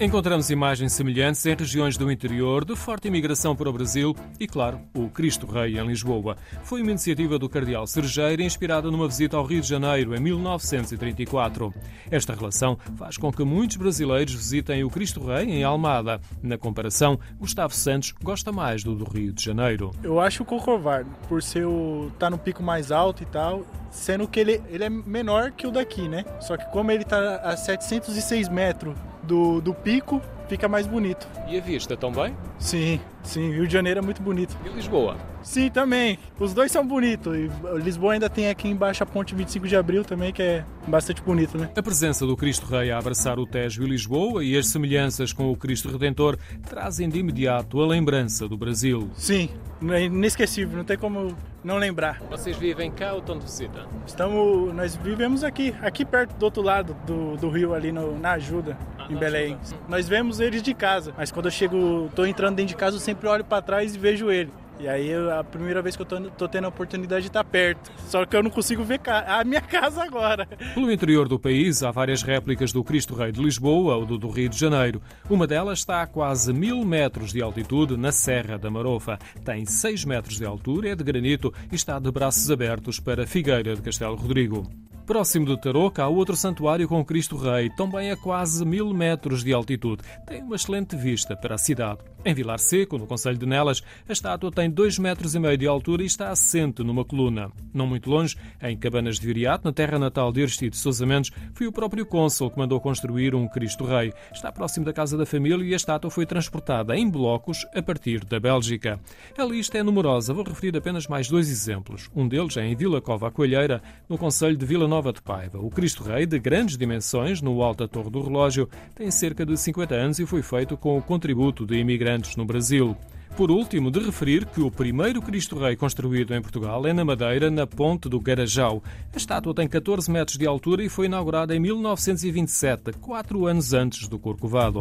Encontramos imagens semelhantes em regiões do interior, de forte imigração para o Brasil e, claro, o Cristo Rei em Lisboa. Foi uma iniciativa do Cardeal Sergeira inspirada numa visita ao Rio de Janeiro em 1934. Esta relação faz com que muitos brasileiros visitem o Cristo Rei em Almada. Na comparação, Gustavo Santos gosta mais do do Rio de Janeiro. Eu acho o Corcovado, por ser o tá no pico mais alto e tal, sendo que ele, ele é menor que o daqui, né? Só que como ele tá a 706 metros do, do pico, fica mais bonito. E a vista também? Sim, sim, Rio de Janeiro é muito bonito. E Lisboa? Sim, também. Os dois são bonitos. E Lisboa ainda tem aqui embaixo a ponte 25 de abril também, que é bastante bonito, né? A presença do Cristo Rei a abraçar o Tejo e Lisboa e as semelhanças com o Cristo Redentor trazem de imediato a lembrança do Brasil. Sim, é inesquecível, não tem como não lembrar. Vocês vivem cá ou estão de visita? Estamos, nós vivemos aqui, aqui perto do outro lado do, do rio, ali no, na Ajuda, em Belém. Nós vemos eles de casa, mas quando eu chego, tô entrando dentro de casa, eu sempre olho para trás e vejo ele. E aí a primeira vez que eu tô, tô, tendo a oportunidade de estar perto. Só que eu não consigo ver a minha casa agora. Pelo interior do país há várias réplicas do Cristo Rei de Lisboa ou do, do Rio de Janeiro. Uma delas está a quase mil metros de altitude na Serra da Marofa. Tem 6 metros de altura, é de granito e está de braços abertos para Figueira de Castelo Rodrigo. Próximo do Tarouca há outro santuário com Cristo Rei, também a quase mil metros de altitude. Tem uma excelente vista para a cidade. Em Vilar Seco, no Conselho de Nelas, a estátua tem dois metros e meio de altura e está assente numa coluna. Não muito longe, em Cabanas de Viriato, na terra natal de Aristides Sousa Mendes, foi o próprio cônsul que mandou construir um Cristo Rei. Está próximo da casa da família e a estátua foi transportada em blocos a partir da Bélgica. A lista é numerosa, vou referir apenas mais dois exemplos. Um deles é em Vila Cova Coelheira, no Conselho de Vila Nova Nova de Paiva. O Cristo Rei, de grandes dimensões, no alto da Torre do Relógio, tem cerca de 50 anos e foi feito com o contributo de imigrantes no Brasil. Por último, de referir que o primeiro Cristo Rei construído em Portugal é na Madeira, na Ponte do Garajau. A estátua tem 14 metros de altura e foi inaugurada em 1927, quatro anos antes do Corcovado.